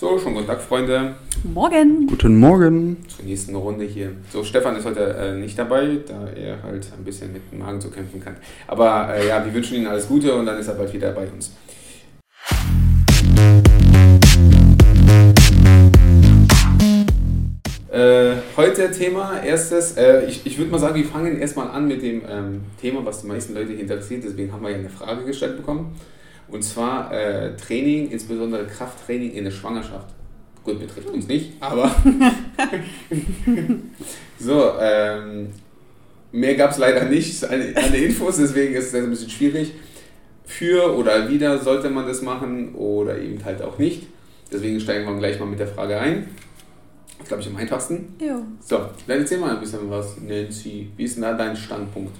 So, schon guten Tag, Freunde. Morgen. Guten Morgen. Zur nächsten Runde hier. So, Stefan ist heute äh, nicht dabei, da er halt ein bisschen mit dem Magen zu kämpfen kann. Aber äh, ja, wir wünschen Ihnen alles Gute und dann ist er bald wieder bei uns. Äh, heute Thema, erstes, äh, ich, ich würde mal sagen, wir fangen erstmal an mit dem ähm, Thema, was die meisten Leute interessiert. Deswegen haben wir ja eine Frage gestellt bekommen. Und zwar äh, Training, insbesondere Krafttraining in der Schwangerschaft. Gut, betrifft uns nicht, aber. so, ähm, mehr gab es leider nicht an, an den Infos, deswegen ist es ein bisschen schwierig. Für oder wieder sollte man das machen oder eben halt auch nicht. Deswegen steigen wir gleich mal mit der Frage ein. Das glaube ich, am einfachsten. Jo. So, dann erzähl mal ein bisschen was, Nancy. Wie ist denn da dein Standpunkt?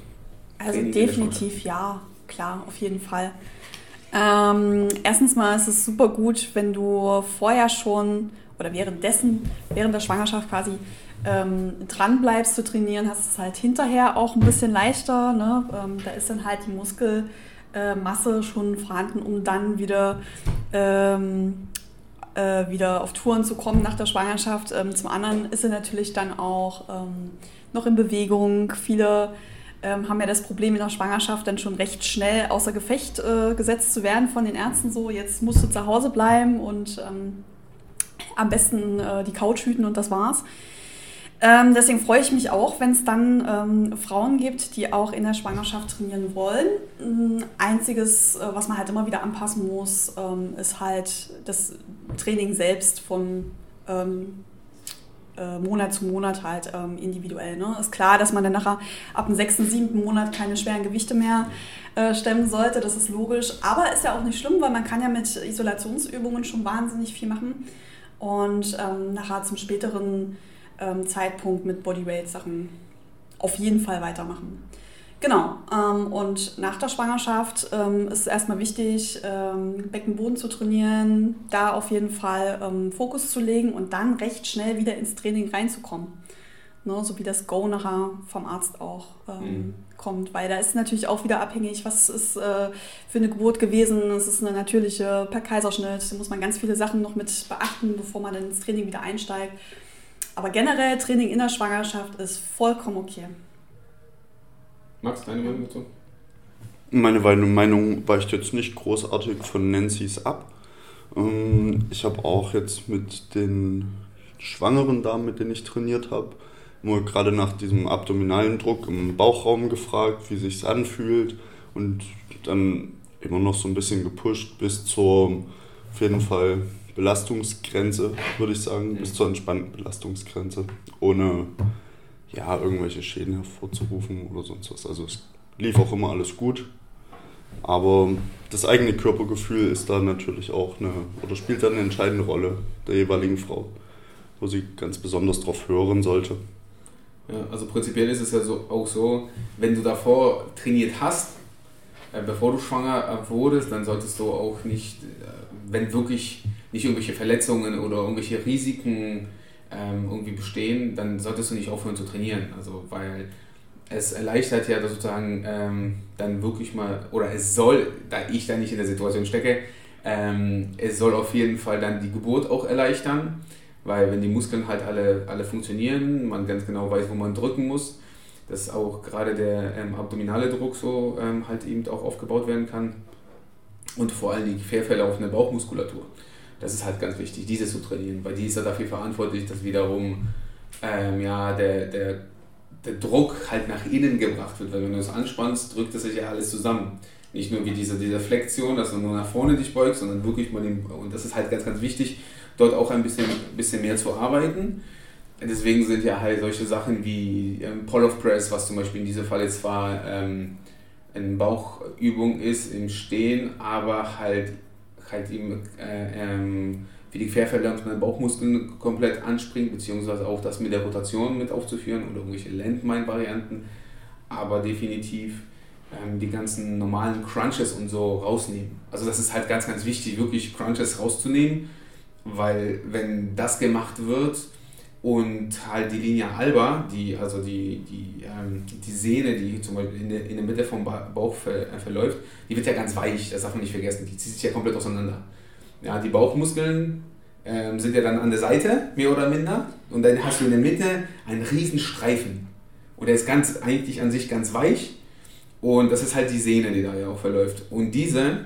Also Training definitiv ja, klar, auf jeden Fall. Ähm, erstens mal ist es super gut, wenn du vorher schon oder währenddessen, während der Schwangerschaft quasi ähm, dran bleibst zu trainieren, hast es halt hinterher auch ein bisschen leichter. Ne? Ähm, da ist dann halt die Muskelmasse schon vorhanden, um dann wieder, ähm, äh, wieder auf Touren zu kommen nach der Schwangerschaft. Ähm, zum anderen ist er natürlich dann auch ähm, noch in Bewegung. Viele ähm, haben ja das Problem in der Schwangerschaft dann schon recht schnell außer Gefecht äh, gesetzt zu werden von den Ärzten. So, jetzt musst du zu Hause bleiben und ähm, am besten äh, die Couch hüten und das war's. Ähm, deswegen freue ich mich auch, wenn es dann ähm, Frauen gibt, die auch in der Schwangerschaft trainieren wollen. Ähm, einziges, äh, was man halt immer wieder anpassen muss, ähm, ist halt das Training selbst von ähm, äh, Monat zu Monat halt ähm, individuell. Ne? Ist klar, dass man dann nachher ab dem sechsten, siebten Monat keine schweren Gewichte mehr äh, stemmen sollte, das ist logisch. Aber ist ja auch nicht schlimm, weil man kann ja mit Isolationsübungen schon wahnsinnig viel machen. Und ähm, nachher zum späteren ähm, Zeitpunkt mit Bodyweight-Sachen auf jeden Fall weitermachen. Genau, ähm, und nach der Schwangerschaft ähm, ist es erstmal wichtig, ähm, Beckenboden zu trainieren, da auf jeden Fall ähm, Fokus zu legen und dann recht schnell wieder ins Training reinzukommen. Ne, so wie das Go nachher vom Arzt auch ähm, Mhm. kommt, weil da ist natürlich auch wieder abhängig, was ist äh, für eine Geburt gewesen. Es ist eine natürliche per Kaiserschnitt, da muss man ganz viele Sachen noch mit beachten, bevor man dann ins Training wieder einsteigt. Aber generell Training in der Schwangerschaft ist vollkommen okay. Max, deine Meinung dazu? Meine Meinung weicht jetzt nicht großartig von Nancy's ab. Ähm, Ich habe auch jetzt mit den schwangeren Damen, mit denen ich trainiert habe, nur gerade nach diesem abdominalen Druck im Bauchraum gefragt, wie sich's anfühlt und dann immer noch so ein bisschen gepusht bis zur auf jeden Fall Belastungsgrenze, würde ich sagen, bis zur entspannten Belastungsgrenze, ohne ja, irgendwelche Schäden hervorzurufen oder sonst was. Also es lief auch immer alles gut. Aber das eigene Körpergefühl ist da natürlich auch eine, oder spielt da eine entscheidende Rolle der jeweiligen Frau, wo sie ganz besonders drauf hören sollte. Ja, also prinzipiell ist es ja so, auch so, wenn du davor trainiert hast, äh, bevor du schwanger äh, wurdest, dann solltest du auch nicht, äh, wenn wirklich nicht irgendwelche Verletzungen oder irgendwelche Risiken ähm, irgendwie bestehen, dann solltest du nicht aufhören zu trainieren. Also weil es erleichtert ja sozusagen ähm, dann wirklich mal, oder es soll, da ich da nicht in der Situation stecke, ähm, es soll auf jeden Fall dann die Geburt auch erleichtern, weil wenn die Muskeln halt alle, alle funktionieren, man ganz genau weiß, wo man drücken muss, dass auch gerade der ähm, abdominale Druck so ähm, halt eben auch aufgebaut werden kann und vor allem die quer verlaufende Bauchmuskulatur. Das ist halt ganz wichtig, diese zu trainieren, weil die ist ja dafür verantwortlich, dass wiederum ähm, ja, der, der, der Druck halt nach innen gebracht wird, weil wenn du es anspannst, drückt es sich ja alles zusammen. Nicht nur wie diese, diese Flexion, dass du nur nach vorne dich beugst, sondern wirklich mal den, und das ist halt ganz, ganz wichtig, dort auch ein bisschen, bisschen mehr zu arbeiten. Deswegen sind ja halt solche Sachen wie ähm, Pull-off Press, was zum Beispiel in diesem Fall jetzt zwar ähm, eine Bauchübung ist im Stehen, aber halt, halt eben äh, ähm, wie die querverlaufenden Bauchmuskeln komplett anspringt, beziehungsweise auch das mit der Rotation mit aufzuführen oder irgendwelche Landmine-Varianten, aber definitiv ähm, die ganzen normalen Crunches und so rausnehmen. Also das ist halt ganz, ganz wichtig, wirklich Crunches rauszunehmen, weil wenn das gemacht wird und halt die Linie alba, die, also die, die, ähm, die Sehne, die zum Beispiel in der, in der Mitte vom Ba- Bauch ver, äh, verläuft, die wird ja ganz weich, das darf man nicht vergessen, die zieht sich ja komplett auseinander. Ja, die Bauchmuskeln ähm, sind ja dann an der Seite, mehr oder minder. Und dann hast du in der Mitte einen riesen Streifen. Und der ist ganz, eigentlich an sich ganz weich. Und das ist halt die Sehne, die da ja auch verläuft. Und diese,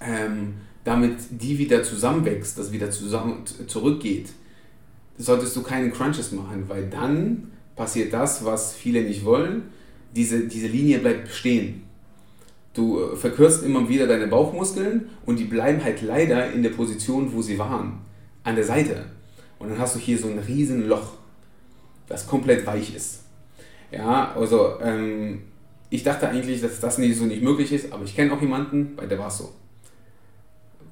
ähm, damit die wieder zusammenwächst, das wieder zusammen, zurückgeht, solltest du keine Crunches machen, weil dann passiert das, was viele nicht wollen. Diese, diese Linie bleibt bestehen. Du äh, verkürzt immer wieder deine Bauchmuskeln und die bleiben halt leider in der Position, wo sie waren, an der Seite. Und dann hast du hier so ein riesen Loch, das komplett weich ist. Ja, also ähm, ich dachte eigentlich, dass das nicht so nicht möglich ist, aber ich kenne auch jemanden, bei der war es so.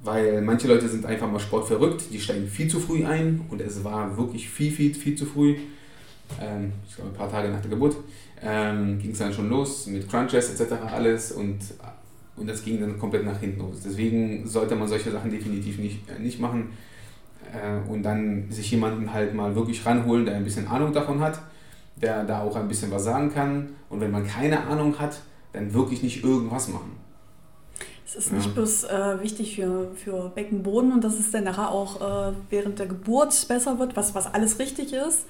Weil manche Leute sind einfach mal sportverrückt, die steigen viel zu früh ein und es war wirklich viel, viel, viel zu früh. Ähm, ich glaube, ein paar Tage nach der Geburt ähm, ging es dann schon los mit Crunches etc. alles und, und das ging dann komplett nach hinten los. Deswegen sollte man solche Sachen definitiv nicht, äh, nicht machen äh, und dann sich jemanden halt mal wirklich ranholen, der ein bisschen Ahnung davon hat, der da auch ein bisschen was sagen kann und wenn man keine Ahnung hat, dann wirklich nicht irgendwas machen. Es ist nicht ja. bloß äh, wichtig für, für Beckenboden und dass es dann nachher auch äh, während der Geburt besser wird, was, was alles richtig ist,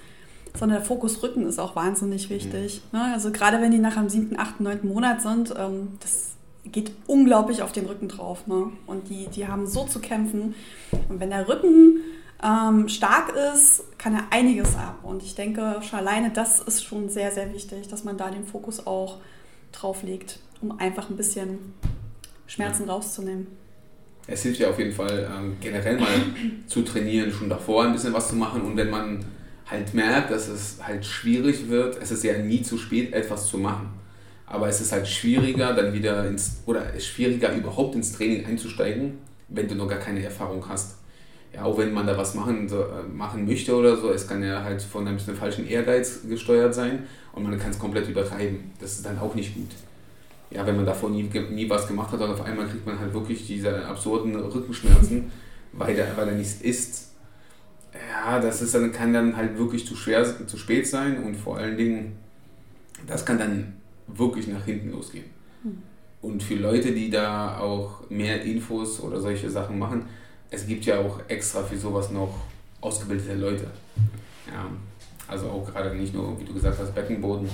sondern der Fokus Rücken ist auch wahnsinnig wichtig. Mhm. Ne? Also gerade wenn die nach dem siebten, achten, neunten Monat sind, ähm, das geht unglaublich auf den Rücken drauf. Ne? Und die, die haben so zu kämpfen. Und wenn der Rücken ähm, stark ist, kann er einiges ab. Und ich denke, schon alleine das ist schon sehr, sehr wichtig, dass man da den Fokus auch drauf legt, um einfach ein bisschen Schmerzen ja. rauszunehmen. Es hilft ja auf jeden Fall ähm, generell mal zu trainieren, schon davor ein bisschen was zu machen und wenn man halt merkt, dass es halt schwierig wird, es ist ja nie zu spät, etwas zu machen. Aber es ist halt schwieriger, dann wieder ins, oder schwieriger überhaupt ins Training einzusteigen, wenn du noch gar keine Erfahrung hast. Ja, auch wenn man da was machen, so, äh, machen möchte oder so, es kann ja halt von einem falschen Ehrgeiz gesteuert sein und man kann es komplett übertreiben. Das ist dann auch nicht gut. Ja, wenn man davor nie, nie was gemacht hat und auf einmal kriegt man halt wirklich diese absurden Rückenschmerzen, weil er, weil er nichts isst ja, das ist dann, kann dann halt wirklich zu schwer, zu spät sein und vor allen Dingen, das kann dann wirklich nach hinten losgehen. Hm. Und für Leute, die da auch mehr Infos oder solche Sachen machen, es gibt ja auch extra für sowas noch ausgebildete Leute. Ja, also auch gerade nicht nur, wie du gesagt hast, Beckenboden,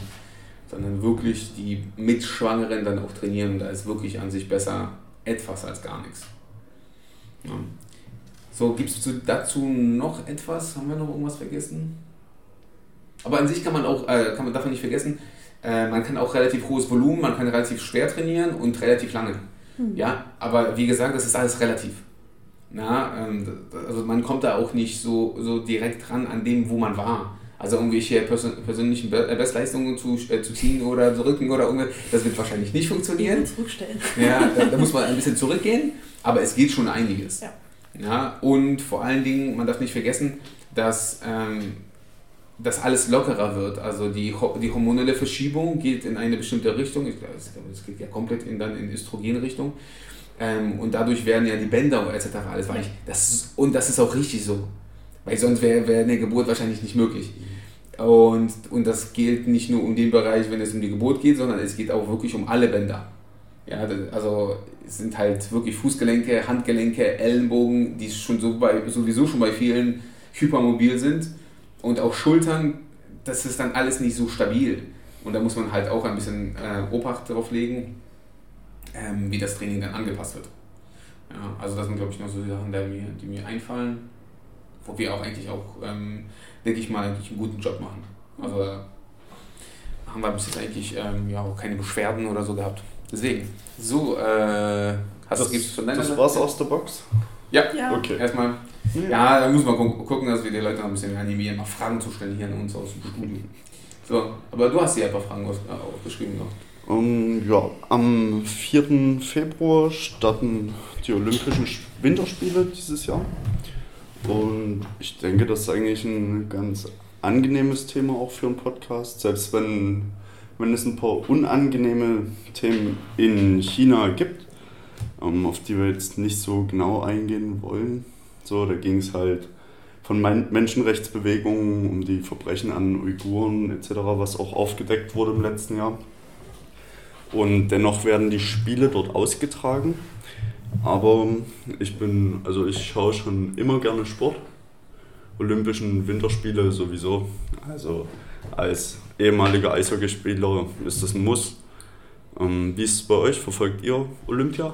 sondern wirklich die Mitschwangeren dann auch trainieren. Da ist wirklich an sich besser etwas als gar nichts. Ja. So, gibt es dazu noch etwas? Haben wir noch irgendwas vergessen? Aber an sich kann man auch, äh, kann man davon nicht vergessen, äh, man kann auch relativ hohes Volumen, man kann relativ schwer trainieren und relativ lange. Hm. Ja, aber wie gesagt, das ist alles relativ. Na, ähm, also man kommt da auch nicht so, so direkt dran an dem, wo man war. Also irgendwelche persön persönlichen Be äh, Bestleistungen zu, äh, zu ziehen oder zu rücken oder irgendwas, das wird wahrscheinlich nicht funktionieren. Zurückstellen. Ja, da, da muss man ein bisschen zurückgehen, aber es geht schon einiges. Ja. Ja, und vor allen Dingen, man darf nicht vergessen, dass ähm, das alles lockerer wird. Also die, die hormonelle Verschiebung geht in eine bestimmte Richtung. Ich glaube, es geht ja komplett in, dann in Östrogenrichtung. Ähm, und dadurch werden ja die Bänder etc. alles weich. Das ist, und das ist auch richtig so. Weil sonst wäre wär eine Geburt wahrscheinlich nicht möglich. Und, und das gilt nicht nur um den Bereich, wenn es um die Geburt geht, sondern es geht auch wirklich um alle Bänder. Ja, also es sind halt wirklich Fußgelenke, Handgelenke, Ellenbogen, die schon so bei, sowieso schon bei vielen hypermobil sind. Und auch Schultern, das ist dann alles nicht so stabil. Und da muss man halt auch ein bisschen äh, Obacht darauf legen, ähm, wie das Training dann angepasst wird. Ja, also das sind, glaube ich, noch so die Sachen, die mir, die mir einfallen, wo wir auch eigentlich auch, ähm, denke ich mal, eigentlich einen guten Job machen. Also haben wir bis jetzt eigentlich ähm, ja, auch keine Beschwerden oder so gehabt. Deswegen, so, äh, hast das, gibt's von deiner Das war's aus der Box? Ja, ja. okay. Erstmal. Ja, da muss man gucken, dass wir die Leute noch ein bisschen animieren, mal Fragen zu stellen hier an uns aus dem Studio. So, aber du hast hier ein paar Fragen äh, aufgeschrieben noch. Um, ja, am 4. Februar starten die Olympischen Winterspiele dieses Jahr. Und ich denke, das ist eigentlich ein ganz angenehmes Thema auch für einen Podcast, selbst wenn wenn es ein paar unangenehme Themen in China gibt, ähm, auf die wir jetzt nicht so genau eingehen wollen. So, da ging es halt von Menschenrechtsbewegungen um die Verbrechen an Uiguren etc., was auch aufgedeckt wurde im letzten Jahr. Und dennoch werden die Spiele dort ausgetragen. Aber ich bin, also ich schaue schon immer gerne Sport. Olympischen Winterspiele sowieso. Also als ehemaliger Eishockeyspieler ist das ein Muss. Ähm, wie ist es bei euch? Verfolgt ihr Olympia?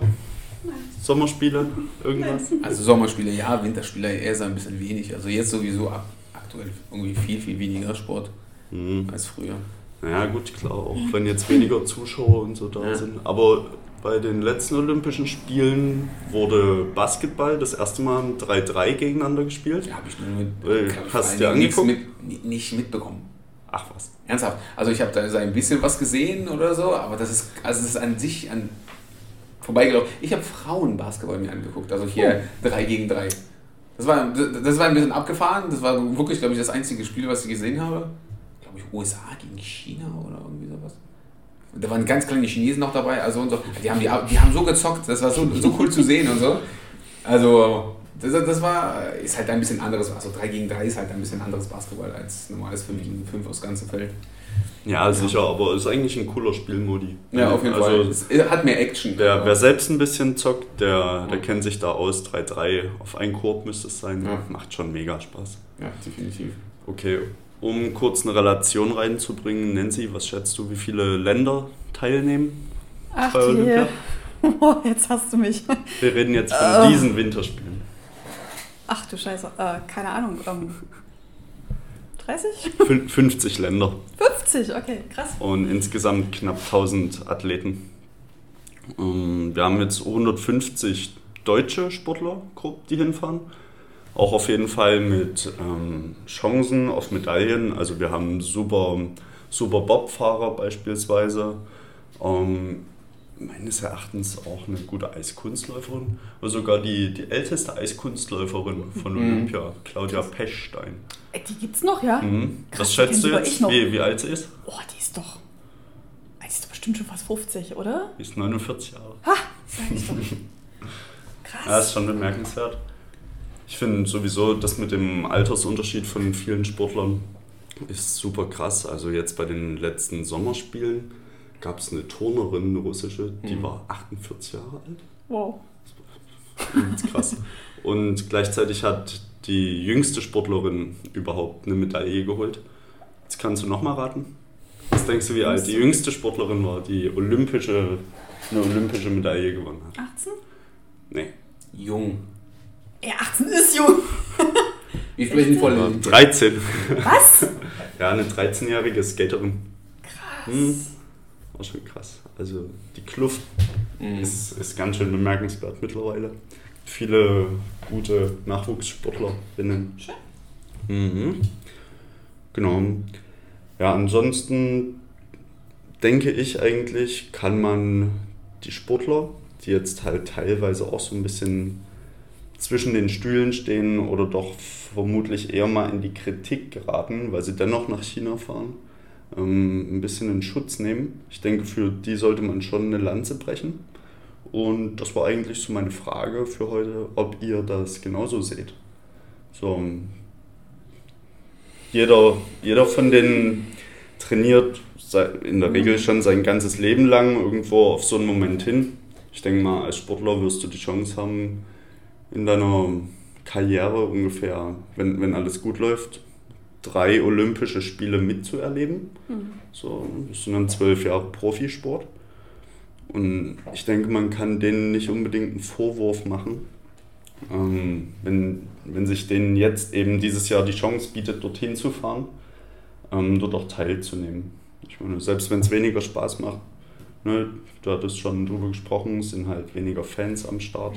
Sommerspiele? Irgendwas? Also Sommerspiele ja, Winterspiele eher so ein bisschen wenig. Also jetzt sowieso ab, aktuell irgendwie viel, viel weniger Sport Mhm. als früher. Ja gut, klar, auch wenn jetzt weniger Zuschauer und so da Ja. sind. Aber bei den letzten Olympischen Spielen wurde Basketball das erste Mal 3-3 gegeneinander gespielt. Ja, habe ich nur mit, Äh, hast du angeguckt? Mit, nicht mitbekommen. Ach was. Ernsthaft. Also ich habe da so ein bisschen was gesehen oder so, aber das ist, also das ist an sich an vorbeigelaufen. Ich habe Frauenbasketball mir angeguckt, also hier 3 gegen 3. Das war, das war ein bisschen abgefahren, das war wirklich, glaube ich, das einzige Spiel, was ich gesehen habe. Glaube ich, USA gegen China oder irgendwie sowas. Da waren ganz kleine Chinesen noch dabei, also und so. Die haben, die, die haben so gezockt, das war so, so cool zu sehen und so. Also, das, das war, ist halt ein bisschen anderes, also 3 gegen 3 ist halt ein bisschen anderes Basketball als normales 5 gegen 5 aufs ganze Feld. Ja, sicher, aber ist eigentlich ein cooler Spielmodi. Ja, auf jeden also, Fall. Es hat mehr Action. Wer, wer selbst ein bisschen zockt, der, der kennt sich da aus. 3-3 auf einen Korb müsste es sein. Ja. Macht schon mega Spaß. Ja, definitiv. Okay, um kurz eine Relation reinzubringen, Nancy, was schätzt du, wie viele Länder teilnehmen Ach bei Olympia? Oh, jetzt hast du mich. Wir reden jetzt von Oh. diesen Winterspielen. Ach du Scheiße. Äh, keine Ahnung. Ähm, 30? Fün- 50 Länder 50, okay, krass. und insgesamt knapp 1000 Athleten. Ähm, Wir haben jetzt 150 deutsche Sportler, grob, die hinfahren. Auch auf jeden Fall mit ähm, Chancen auf Medaillen. Also wir haben super, super Bobfahrer beispielsweise. Ähm, meines Erachtens auch eine gute Eiskunstläuferin. Oder sogar die, die älteste Eiskunstläuferin von Mhm. Olympia, Claudia Pechstein. Äh, die gibt's noch, ja? Mhm. Krass, Was die schätzt du jetzt, wie, wie alt sie ist? Oh, die ist doch. Die ist doch bestimmt schon fast 50, oder? Die ist 49 Jahre. Ha, sag ich doch. Ja, Krass. ist schon bemerkenswert. Ich finde sowieso, das mit dem Altersunterschied von vielen Sportlern ist super krass. Also jetzt bei den letzten Sommerspielen gab es eine Turnerin, eine russische, die Mhm. war 48 Jahre alt. Wow. Das ist krass. Und gleichzeitig hat die jüngste Sportlerin überhaupt eine Medaille geholt. Jetzt kannst du nochmal raten. Was denkst du, wie alt die jüngste Sportlerin war, die olympische, eine olympische Medaille gewonnen hat? 18? Nee. Jung. Ja, 18 ist jung. Wir sprechen von War 13. Was? Ja, eine 13-jährige Skaterin. Krass. Hm. War schon krass. Also die Kluft Mhm. ist, ist ganz schön bemerkenswert mittlerweile. Viele gute Nachwuchssportlerinnen. Schön. Mhm. Genau. Ja, ansonsten denke ich eigentlich, kann man die Sportler, die jetzt halt teilweise auch so ein bisschen zwischen den Stühlen stehen oder doch vermutlich eher mal in die Kritik geraten, weil sie dennoch nach China fahren, ähm, ein bisschen in Schutz nehmen. Ich denke, für die sollte man schon eine Lanze brechen. Und das war eigentlich so meine Frage für heute, ob ihr das genauso seht. So, jeder, jeder von denen trainiert in der Regel schon sein ganzes Leben lang irgendwo auf so einen Moment hin. Ich denke mal, als Sportler wirst du die Chance haben, in deiner Karriere ungefähr, wenn, wenn alles gut läuft, drei Olympische Spiele mitzuerleben. Mhm. So, das sind dann zwölf Jahre Profisport. Und ich denke, man kann denen nicht unbedingt einen Vorwurf machen, ähm, wenn, wenn sich denen jetzt eben dieses Jahr die Chance bietet, dorthin zu fahren, ähm, dort auch teilzunehmen. Ich meine, selbst wenn es weniger Spaß macht, ne, du hattest schon drüber gesprochen, es sind halt weniger Fans am Start.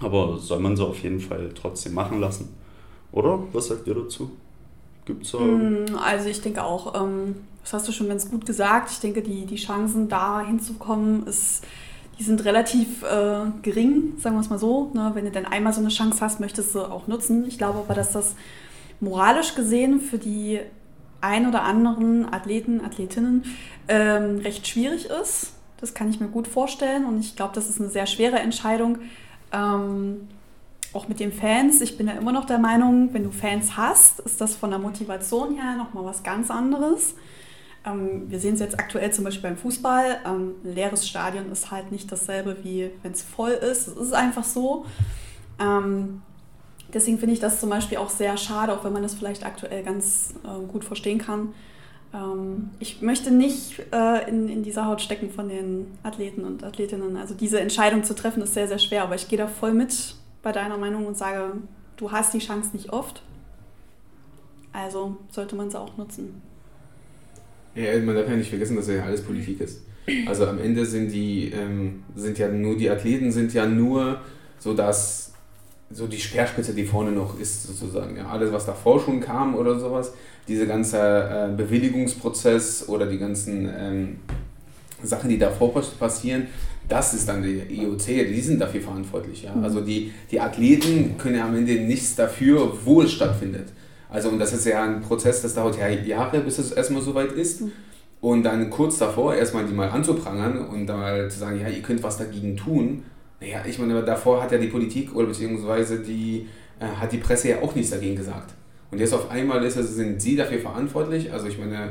Aber soll man sie auf jeden Fall trotzdem machen lassen. Oder? Was sagt ihr dazu? Gibt's da. Mm, Also ich denke auch, ähm, das hast du schon ganz gut gesagt. Ich denke, die, die Chancen, da hinzukommen, ist, die sind relativ äh, gering, sagen wir es mal so. Ne? Wenn du dann einmal so eine Chance hast, möchtest du auch nutzen. Ich glaube aber, dass das moralisch gesehen für die ein oder anderen Athleten, Athletinnen ähm, recht schwierig ist. Das kann ich mir gut vorstellen und ich glaube, das ist eine sehr schwere Entscheidung. Ähm, auch mit den Fans. Ich bin ja immer noch der Meinung, wenn du Fans hast, ist das von der Motivation her nochmal was ganz anderes. Ähm, wir sehen es jetzt aktuell zum Beispiel beim Fußball. Ähm, ein leeres Stadion ist halt nicht dasselbe, wie wenn es voll ist. Es ist einfach so. Ähm, deswegen finde ich das zum Beispiel auch sehr schade, auch wenn man das vielleicht aktuell ganz äh, gut verstehen kann. Ähm, ich möchte nicht äh, in, in dieser Haut stecken von den Athleten und Athletinnen. Also diese Entscheidung zu treffen ist sehr, sehr schwer, aber ich gehe da voll mit bei deiner Meinung und sage, du hast die Chance nicht oft. Also sollte man sie auch nutzen. Ja, man darf ja nicht vergessen, dass ja alles Politik ist. Also am Ende sind die, ähm, sind ja nur, die Athleten sind ja nur so dass so die Speerspitze, die vorne noch ist, sozusagen. Ja, alles, was davor schon kam oder sowas, dieser ganze äh, Bewilligungsprozess oder die ganzen ähm, Sachen, die davor passieren, das ist dann die IOC, die sind dafür verantwortlich. Ja? Also die, die Athleten können ja am Ende nichts dafür, wo es stattfindet. Also und das ist ja ein Prozess, das dauert ja Jahre, bis es erstmal soweit ist. Mhm. Und dann kurz davor erstmal die mal anzuprangern und dann mal zu sagen, ja, ihr könnt was dagegen tun. Naja, ich meine, davor hat ja die Politik oder beziehungsweise die, äh, hat die Presse ja auch nichts dagegen gesagt. Und jetzt auf einmal ist, also sind sie dafür verantwortlich. Also ich meine,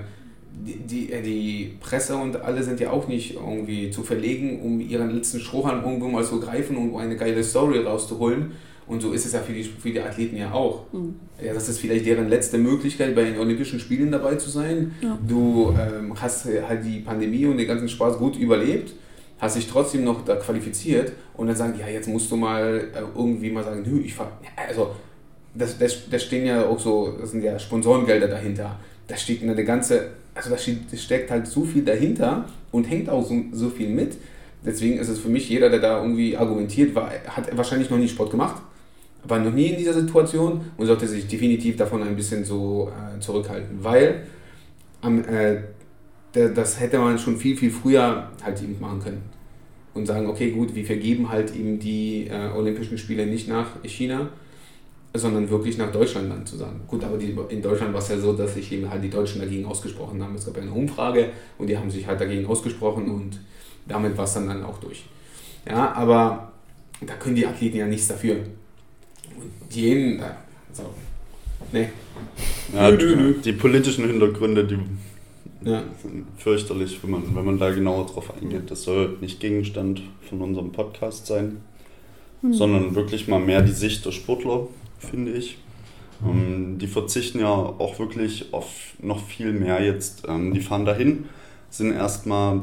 die, die, äh, die Presse und alle sind ja auch nicht irgendwie zu verlegen, um ihren letzten Strohhalm irgendwo mal zu greifen und eine geile Story rauszuholen und so ist es ja für die, für die Athleten ja auch. Mhm. Ja, das ist vielleicht deren letzte Möglichkeit, bei den Olympischen Spielen dabei zu sein. Ja. Du ähm, hast halt die Pandemie und den ganzen Spaß gut überlebt, hast dich trotzdem noch da qualifiziert und dann sagen, ja, jetzt musst du mal äh, irgendwie mal sagen, nö, ich fahr. Also, das, das, das stehen ja auch so, das sind ja Sponsorengelder dahinter. Da steht eine ganze, also da steckt halt so viel dahinter und hängt auch so, so viel mit. Deswegen ist es für mich, jeder, der da irgendwie argumentiert, war, hat wahrscheinlich noch nie Sport gemacht war noch nie in dieser Situation und sollte sich definitiv davon ein bisschen so äh, zurückhalten, weil am, äh, das hätte man schon viel, viel früher halt eben machen können. Und sagen, okay, gut, wir vergeben halt eben die äh, Olympischen Spiele nicht nach China, sondern wirklich nach Deutschland dann zu sagen. Gut, aber die, in Deutschland war es ja so, dass sich eben halt die Deutschen dagegen ausgesprochen haben. Es gab ja eine Umfrage und die haben sich halt dagegen ausgesprochen und damit war es dann, dann auch durch. Ja, aber da können die Athleten ja nichts dafür jeden. So. Nee. Ja, nö, Die politischen Hintergründe, die ja. fürchterlich, wenn man, wenn man da genauer drauf eingeht. Das soll nicht Gegenstand von unserem Podcast sein, hm. sondern wirklich mal mehr die Sicht der Sportler, finde ich. Ähm, die verzichten ja auch wirklich auf noch viel mehr jetzt. Ähm, die fahren dahin, sind erstmal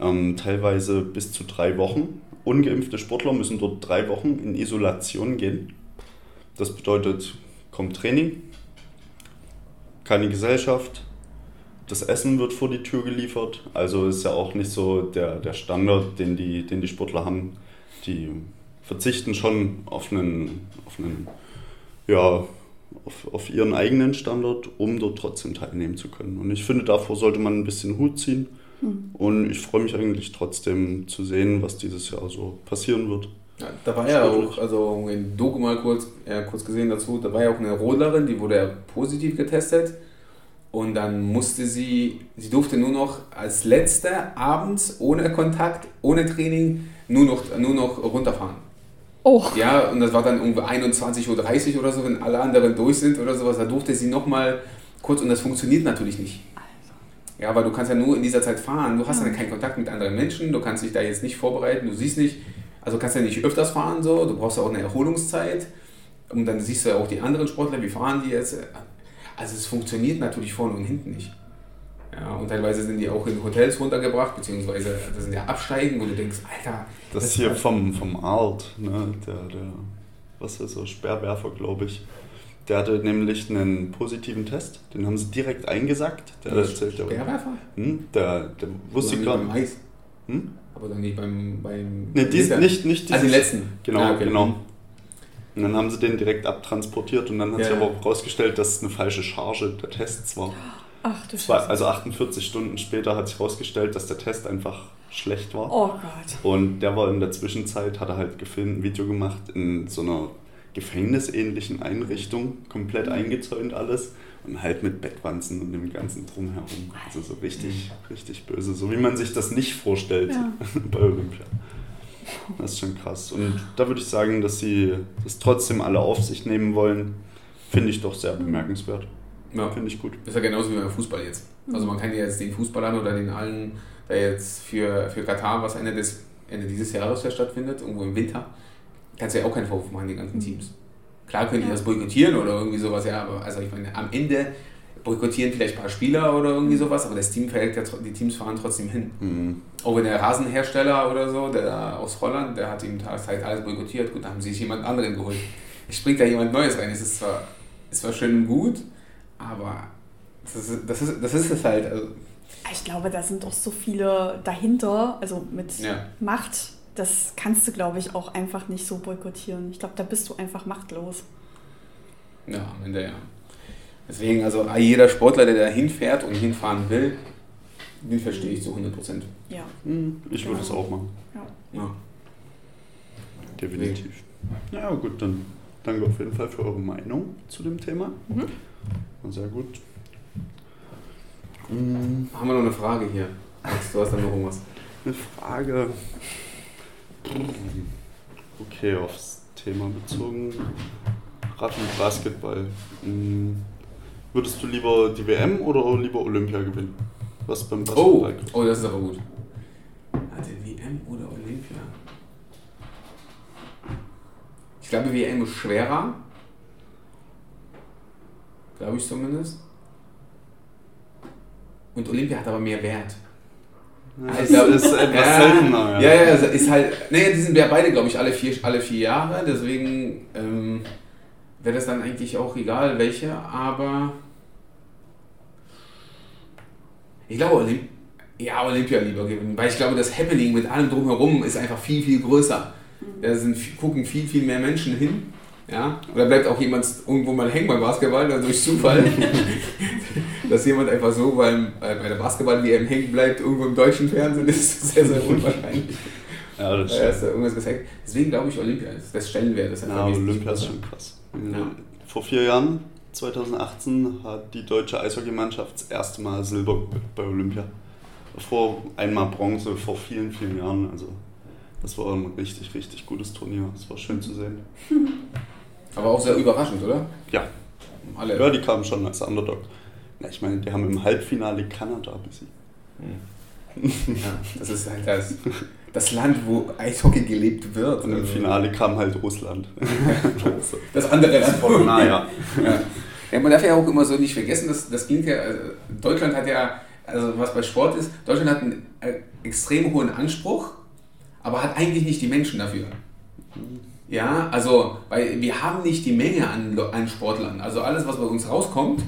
ähm, teilweise bis zu drei Wochen. Ungeimpfte Sportler müssen dort drei Wochen in Isolation gehen. Das bedeutet, kommt Training, keine Gesellschaft, das Essen wird vor die Tür geliefert. Also ist ja auch nicht so der, der Standard, den die, den die Sportler haben. Die verzichten schon auf einen, auf einen ja, auf, auf ihren eigenen Standard, um dort trotzdem teilnehmen zu können. Und ich finde, davor sollte man ein bisschen Hut ziehen. Hm. Und ich freue mich eigentlich trotzdem zu sehen, was dieses Jahr so passieren wird. Ja, da war ja auch, also in Doku mal kurz, ja, kurz gesehen dazu, da war ja auch eine Rodlerin, die wurde ja positiv getestet. Und dann musste sie, sie durfte nur noch als letzte abends ohne Kontakt, ohne Training, nur noch, nur noch runterfahren. Oh. Ja, und das war dann um 21.30 Uhr oder so, wenn alle anderen durch sind oder sowas. Da durfte sie nochmal kurz, und das funktioniert natürlich nicht. Ja, weil du kannst ja nur in dieser Zeit fahren. Du hast ja. dann keinen Kontakt mit anderen Menschen, du kannst dich da jetzt nicht vorbereiten, du siehst nicht, also kannst ja nicht öfters fahren, so, du brauchst ja auch eine Erholungszeit. Und dann siehst du ja auch die anderen Sportler, wie fahren die jetzt. Also es funktioniert natürlich vorne und hinten nicht. Ja, und teilweise sind die auch in Hotels runtergebracht, beziehungsweise das sind ja Absteigen, wo du denkst, Alter. Das, das hier vom, vom Art, ne, der, der, was ist so, Sperrwerfer, glaube ich. Der hatte nämlich einen positiven Test, den haben sie direkt eingesackt. Der, der Sperrwerfer? Hm, der, der wusste gar nicht. Hm? Aber dann nicht beim. beim ne, dies, nicht, nicht Also den letzten. Genau, ah, okay. genau. Und dann haben sie den direkt abtransportiert und dann hat ja. sich aber auch herausgestellt, dass es eine falsche Charge der Tests war. Ach du Scheiße. Also 48 Stunden später hat sich herausgestellt, dass der Test einfach schlecht war. Oh Gott. Und der war in der Zwischenzeit, hat er halt gefilmt, ein Video gemacht in so einer gefängnisähnlichen Einrichtung, komplett eingezäunt alles und halt mit Bettwanzen und dem ganzen Drumherum. Also so richtig, richtig böse, so wie man sich das nicht vorstellt ja. bei Olympia. Das ist schon krass. Und da würde ich sagen, dass sie das trotzdem alle auf sich nehmen wollen, finde ich doch sehr bemerkenswert. Ja. Finde ich gut. Ist ja genauso wie beim Fußball jetzt. Also man kann ja jetzt den Fußballern oder den allen, der jetzt für, für Katar, was Ende, des, Ende dieses Jahres ja stattfindet, irgendwo im Winter, kannst du ja auch keinen Vorwurf machen, den ganzen Teams. Klar können die das boykottieren oder irgendwie sowas, ja, aber also ich meine, am Ende boykottieren vielleicht ein paar Spieler oder irgendwie sowas, aber das Team fällt ja, die Teams fahren trotzdem hin. Mhm. Auch wenn der Rasenhersteller oder so, der aus Holland, der hat ihm halt alles boykottiert, gut, da haben sie sich jemand anderen geholt. Es springt da jemand Neues rein. Es ist zwar, ist zwar schön und gut, aber das ist, das ist, das ist es halt. Also ich glaube, da sind auch so viele dahinter, also mit ja. Macht, das kannst du, glaube ich, auch einfach nicht so boykottieren. Ich glaube, da bist du einfach machtlos. Ja, am Ende ja. Deswegen, also jeder Sportler, der da hinfährt und hinfahren will, den verstehe ich zu 100 Prozent. Ja. Hm, ich würde es auch machen. Ja. ja. Definitiv. Ja, gut, dann danke auf jeden Fall für eure Meinung zu dem Thema. Mhm. Sehr gut. Mhm. Haben wir noch eine Frage hier? Max, du hast da noch irgendwas. Eine Frage. Okay, aufs Thema bezogen. Rad und Basketball. Mhm. Würdest du lieber die WM oder lieber Olympia gewinnen? Was beim Basketball oh, oh, das ist aber gut. Hatte WM oder Olympia? Ich glaube, WM ist schwerer. Glaube ich zumindest. Und Olympia hat aber mehr Wert. Ja, also, das ist etwas ja, seltener. Ja, ja, ja ist halt. Naja, die sind ja beide, glaube ich, alle vier, alle vier Jahre. Deswegen ähm, wäre das dann eigentlich auch egal, welche. Aber ich glaube, Olymp ja, Olympia lieber gewinnen, weil ich glaube, das Happening mit allem drumherum ist einfach viel, viel größer. Da sind, gucken viel, viel mehr Menschen hin. Ja? Oder bleibt auch jemand irgendwo mal hängen beim Basketball, oder durch Zufall. Dass jemand einfach so beim, bei der Basketball-WM hängen bleibt, irgendwo im deutschen Fernsehen, ist sehr, sehr unwahrscheinlich. ja, das stimmt. Da irgendwas gesagt. Deswegen glaube ich, Olympia ist das Stellenwert. Ist ja, Olympia ist schon krass. Ja. Vor vier Jahren 2018 hat die deutsche Eishockeymannschaft das erste Mal Silber bei Olympia. Vor einmal Bronze vor vielen, vielen Jahren. Also das war ein richtig, richtig gutes Turnier. Es war schön zu sehen. Aber auch sehr überraschend, oder? Ja. Alle. Ja, die kamen schon als Underdog. Ja, ich meine, die haben im Halbfinale Kanada besiegt. Hm. Ja, das ist halt das, das Land, wo Eishockey gelebt wird. Und im Finale kam halt Russland. das andere Land. Nah, ja. Ja. Man darf ja auch immer so nicht vergessen, dass das ging ja, also Deutschland hat ja, also was bei Sport ist, Deutschland hat einen äh, extrem hohen Anspruch, aber hat eigentlich nicht die Menschen dafür. Ja, also, weil wir haben nicht die Menge an, an Sportlern. Also alles, was bei uns rauskommt,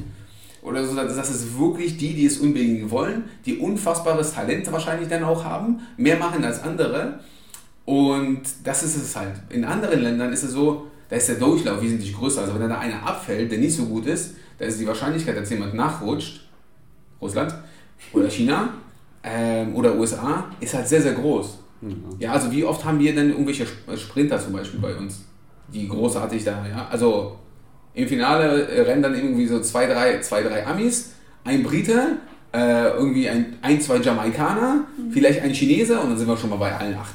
oder so, das ist wirklich die, die es unbedingt wollen, die unfassbares Talent wahrscheinlich dann auch haben, mehr machen als andere. Und das ist es halt. In anderen Ländern ist es so, da ist der Durchlauf wesentlich größer. Also wenn da einer abfällt, der nicht so gut ist, da ist die Wahrscheinlichkeit, dass jemand nachrutscht, Russland oder China ähm, oder USA, ist halt sehr, sehr groß. Mhm. Ja, also wie oft haben wir denn irgendwelche Sprinter zum Beispiel bei uns, die großartig da, ja, also im Finale äh, rennen dann irgendwie so zwei, drei, zwei, drei Amis, ein Brite, äh, irgendwie ein, ein, zwei Jamaikaner, mhm. vielleicht ein Chinese und dann sind wir schon mal bei allen acht.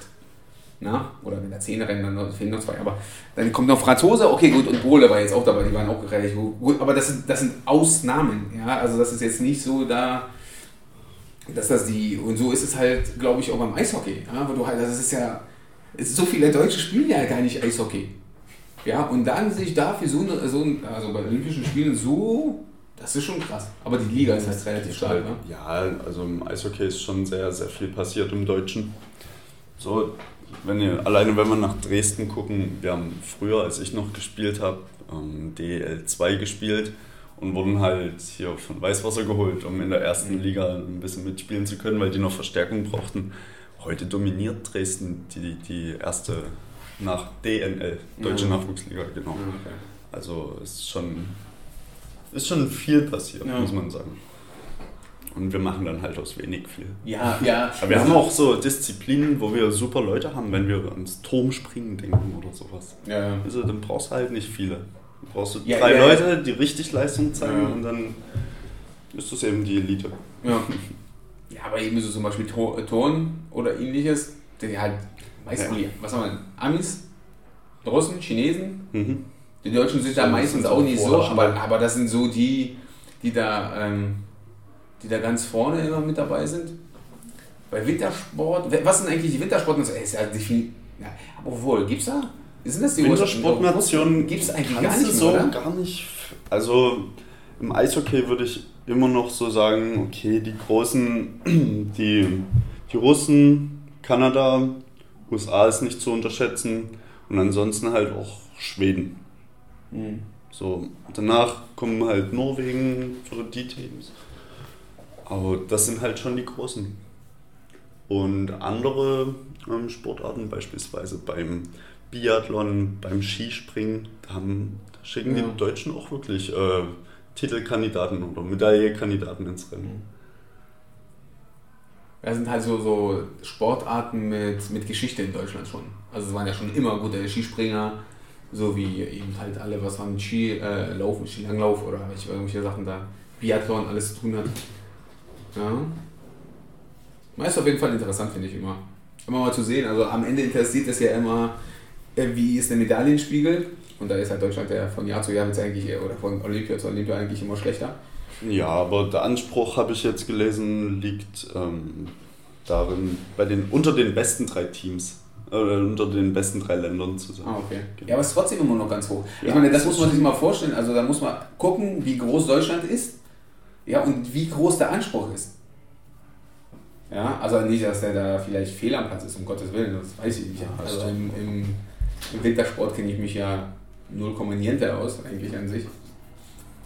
Na? Oder wenn da zehn rennen, dann fehlen noch zwei. Aber dann kommt noch Franzose, okay, gut, und Pole war jetzt auch dabei, die waren auch relativ gut. Aber das sind, das sind Ausnahmen. Ja? Also das ist jetzt nicht so da, dass das die. Und so ist es halt, glaube ich, auch beim Eishockey. Ja? Wo du halt, das ist ja. Ist so viele Deutsche spielen ja gar nicht Eishockey. Ja, und dann sich dafür so, eine, so ein, also bei Olympischen Spielen so das ist schon krass. Aber die Liga ist halt relativ stark, ne? Ja, also im Eishockey ist schon sehr, sehr viel passiert im Deutschen. So, wenn ihr, alleine wenn wir nach Dresden gucken, wir haben früher, als ich noch gespielt habe, ähm, DL2 gespielt und wurden halt hier von Weißwasser geholt, um in der ersten mhm. Liga ein bisschen mitspielen zu können, weil die noch Verstärkung brauchten. Heute dominiert Dresden die, die erste nach DNL, Deutsche mhm. Nachwuchsliga, genau. Okay. Also ist schon, ist schon viel passiert, ja. muss man sagen. Und wir machen dann halt aus wenig viel. Ja, ja. Aber wir haben auch so Disziplinen, wo wir super Leute haben, wenn wir ans Turmspringen denken oder sowas. Ja. Also dann brauchst du halt nicht viele. Du brauchst du ja, drei ja, Leute, die richtig Leistung zeigen und dann ist das eben die Elite. Ja. Ja, aber eben so zum Beispiel Ton oder ähnliches, die halt meistens, was haben wir, Amis, Russen, Chinesen. Mhm. Die Deutschen sind da meistens auch nicht so, aber, aber das sind so die, die da, ähm, die da ganz vorne immer mit dabei sind. Bei Wintersport, was sind eigentlich die Wintersporten? Ist ja definitiv, ja, aber obwohl, gibt's da? Sind das die Wintersportnationen? Gibt es eigentlich gar nicht so mehr, gar nicht. Also im Eishockey würde ich immer noch so sagen, okay, die großen, die, die Russen, Kanada, USA ist nicht zu unterschätzen und ansonsten halt auch Schweden. Mhm. So, danach kommen halt Norwegen für die Teams. Aber das sind halt schon die großen. Und andere ähm, Sportarten, beispielsweise beim Biathlon, beim Skispringen, da, haben, da schicken ja. die Deutschen auch wirklich äh, Titelkandidaten oder Medaillekandidaten ins Rennen. Das sind halt so, so Sportarten mit, mit Geschichte in Deutschland schon. Also es waren ja schon immer gute Skispringer, so wie eben halt alle, was man mit Ski äh, laufen, Skilanglauf oder welche, irgendwelche Sachen da, Biathlon alles zu tun hat. Ja. Ist auf jeden Fall interessant, finde ich immer. Immer mal zu sehen. Also am Ende interessiert es ja immer, äh, wie ist der Medaillenspiegel? Und da ist halt Deutschland ja von Jahr zu Jahr jetzt eigentlich, oder von Olympia zu Olympia eigentlich immer schlechter. Ja, aber der Anspruch, habe ich jetzt gelesen, liegt ähm, darin, bei den, unter den besten drei Teams äh, unter den besten drei Ländern zu sein. Ah, okay. Genau. Ja, aber es ist trotzdem immer noch ganz hoch. Ja, ich meine, das muss man sich mal vorstellen. Also da muss man gucken, wie groß Deutschland ist ja, und wie groß der Anspruch ist. Ja, also nicht, dass der da vielleicht fehl am Platz ist, um Gottes Willen, das weiß ich nicht. Also im, im, im Wintersport kenne ich mich ja null kommentierte aus, eigentlich an sich.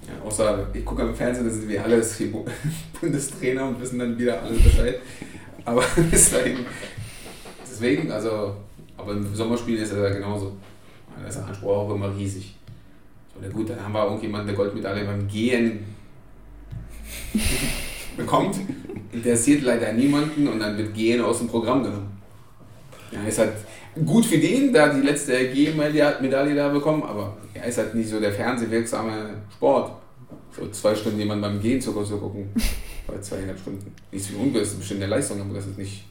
Ja, außer ich gucke im Fernsehen, da sind wir alle Bundestrainer und wissen dann wieder alles Bescheid. Aber deswegen, deswegen, also, aber im Sommerspiel ist er ja genauso. Da ist der Anspruch auch immer riesig. Oder gut, dann haben wir irgendjemanden, der Goldmedaille beim Gehen bekommt. Interessiert leider niemanden und dann wird Gehen aus dem Programm genommen. Ja, ist halt gut für den, da die letzte G-Medaille da bekommen, aber er ist halt nicht so der fernsehwirksame Sport. So zwei Stunden jemand beim Gehen zu, gucken. Oder zweieinhalb Stunden. Nichts wie unbewusst, ist bestimmt eine Leistung, aber das ist nicht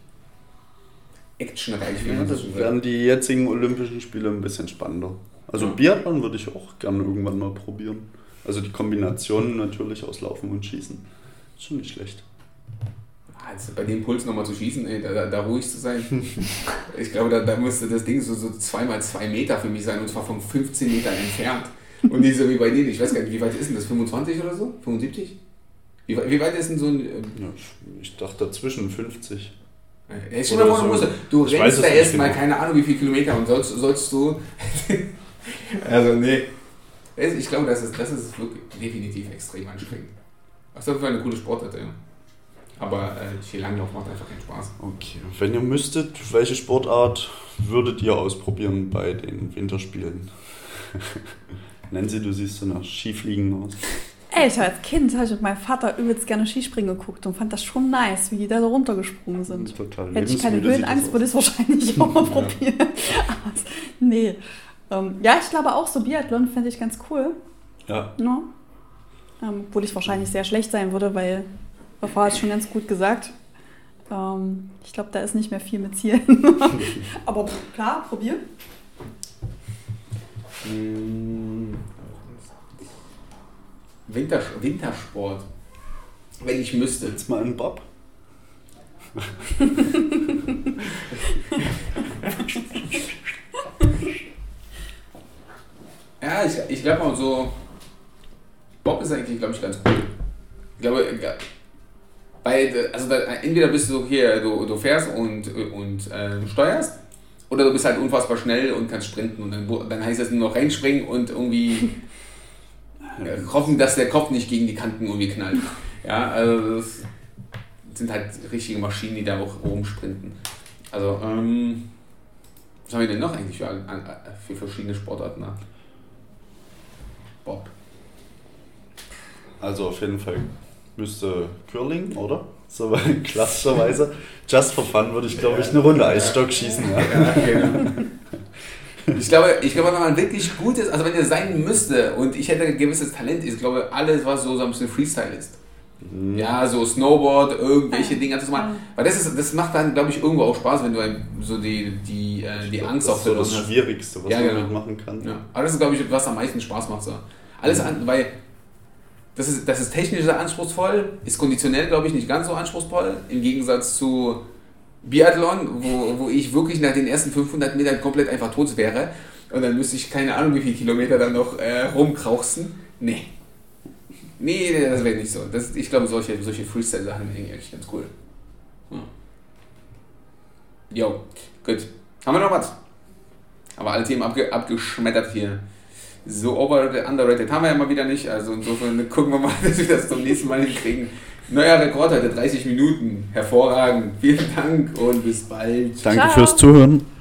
actionreich, wie man das werden die jetzigen Olympischen Spiele ein bisschen spannender. Also ja. Biathlon würde ich auch gerne irgendwann mal probieren. Also die Kombination natürlich aus Laufen und Schießen. Ist schon nicht schlecht. Also bei dem Puls nochmal zu schießen, ey, da, da, da, ruhig zu sein. ich glaube, da, da müsste das Ding so, so zweimal zwei Meter für mich sein und zwar von 15 Metern entfernt. Und nicht so wie bei denen. Ich weiß gar nicht, wie weit ist denn das? 25 oder so? 75? Wie, wie weit ist denn so ein. Ähm ja, ich dachte dazwischen 50. Ja, ich vor, so. du ich rennst da erstmal genau. keine Ahnung wie viele Kilometer und sollst, sollst du. also, nee. Ich glaube, das ist, das ist wirklich definitiv extrem anstrengend. Das ist auf jeden Fall eine coole Sportart, ja. Aber äh, Skilanglauf macht einfach keinen Spaß. Okay, wenn ihr müsstet, welche Sportart würdet ihr ausprobieren bei den Winterspielen? Nancy, du siehst so nach Skifliegen aus. Ey, ich als Kind habe ich mit meinem Vater übelst gerne Skispringen geguckt und fand das schon nice, wie die da so runtergesprungen sind. Total Hätte ich keine Höhenangst, würde ich es wahrscheinlich auch mal probieren. Aber, nee. Ähm, ja, ich glaube auch so Biathlon fände ich ganz cool. Ja. ja. Ähm, obwohl ich wahrscheinlich sehr schlecht sein würde, weil Frau hat es schon ganz gut gesagt. Ähm, ich glaube, da ist nicht mehr viel mit Zielen. Aber klar, probier. Winter, Wintersport. Wenn ich müsste. Jetzt mal einen Bob. ja, ich, ich glaube mal so. Bob ist eigentlich, glaube ich, ganz cool. Ich glaube, weil, also da, entweder bist du hier, du, du fährst und, und äh, steuerst, oder du bist halt unfassbar schnell und kannst sprinten und dann, dann heißt es nur noch reinspringen und irgendwie äh, hoffen, dass der Kopf nicht gegen die Kanten irgendwie knallt. Ja, also das sind halt richtige Maschinen, die da auch rumsprinten. Also, ähm, was haben wir denn noch eigentlich für, für verschiedene Sportarten? Bob. Also auf jeden Fall müsste Curling, oder? So klassischerweise. Just for fun würde ich, glaube ich, eine Runde Eisstock schießen. Ja. ja genau. Ich glaube, ich glaube, wenn man wirklich gut ist, also wenn er sein müsste und ich hätte ein gewisses Talent, ich glaube, alles, was so, so ein bisschen Freestyle ist. Mhm. Ja, so Snowboard, irgendwelche Dinge zu machen. Weil das, ist, das macht dann, glaube ich, irgendwo auch Spaß, wenn du so die, die, äh, die Angst auf Das ist so das Schwierigste, was ja, man genau. machen kann. Ja. Aber das ist, glaube ich, was am meisten Spaß macht. So. Alles mhm. an, weil das ist, das ist technisch sehr anspruchsvoll, ist konditionell, glaube ich, nicht ganz so anspruchsvoll, im Gegensatz zu Biathlon, wo, wo ich wirklich nach den ersten 500 Metern komplett einfach tot wäre und dann müsste ich keine Ahnung, wie viele Kilometer dann noch äh, rumkrauchsen. Nee. Nee, das wäre nicht so. Das, ich glaube, solche, solche Freestyle-Sachen sind eigentlich ganz cool. Hm. Jo, gut. Haben wir noch was? Aber alle Themen abge abgeschmettert hier. So overrated, underrated haben wir ja mal wieder nicht. Also insofern gucken wir mal, dass wir das zum nächsten Mal hinkriegen. Neuer Rekord heute, 30 Minuten. Hervorragend. Vielen Dank und bis bald. Danke Ciao. fürs Zuhören.